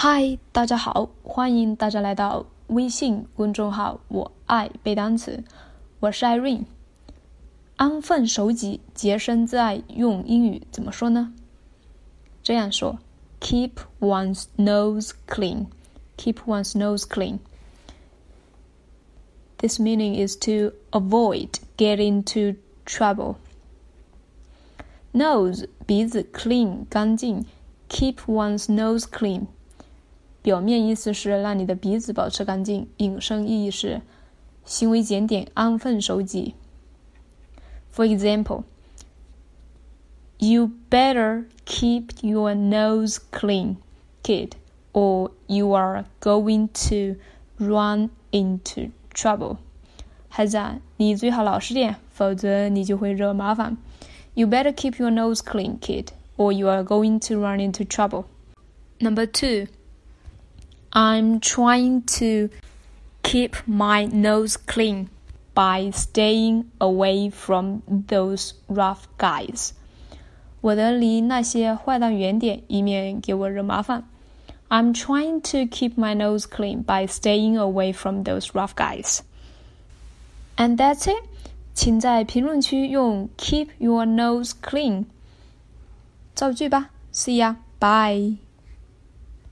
嗨，大家好，欢迎大家来到微信公众号“我爱背单词”，我是 Irene。安分守己、洁身自爱，用英语怎么说呢？这样说：Keep one's nose clean. Keep one's nose clean. This meaning is to avoid getting into trouble. Nose 鼻子 clean 干净，keep one's nose clean 表面意思是让你的鼻子保持干净，引申意义是行为检点、安分守己。For example, you better keep your nose clean, kid, or you are going to run into trouble. 孩子啊，你最好老实点，否则你就会惹麻烦。You better keep your nose clean, kid, or you are going to run into trouble. Number two. I'm trying to keep my nose clean by staying away from those rough guys. 我得离那些坏蛋远点，以免给我惹麻烦。I'm trying to keep my nose clean by staying away from those rough guys. And that's it. 请在评论区用 "keep your nose clean" 造句吧。See ya. Bye.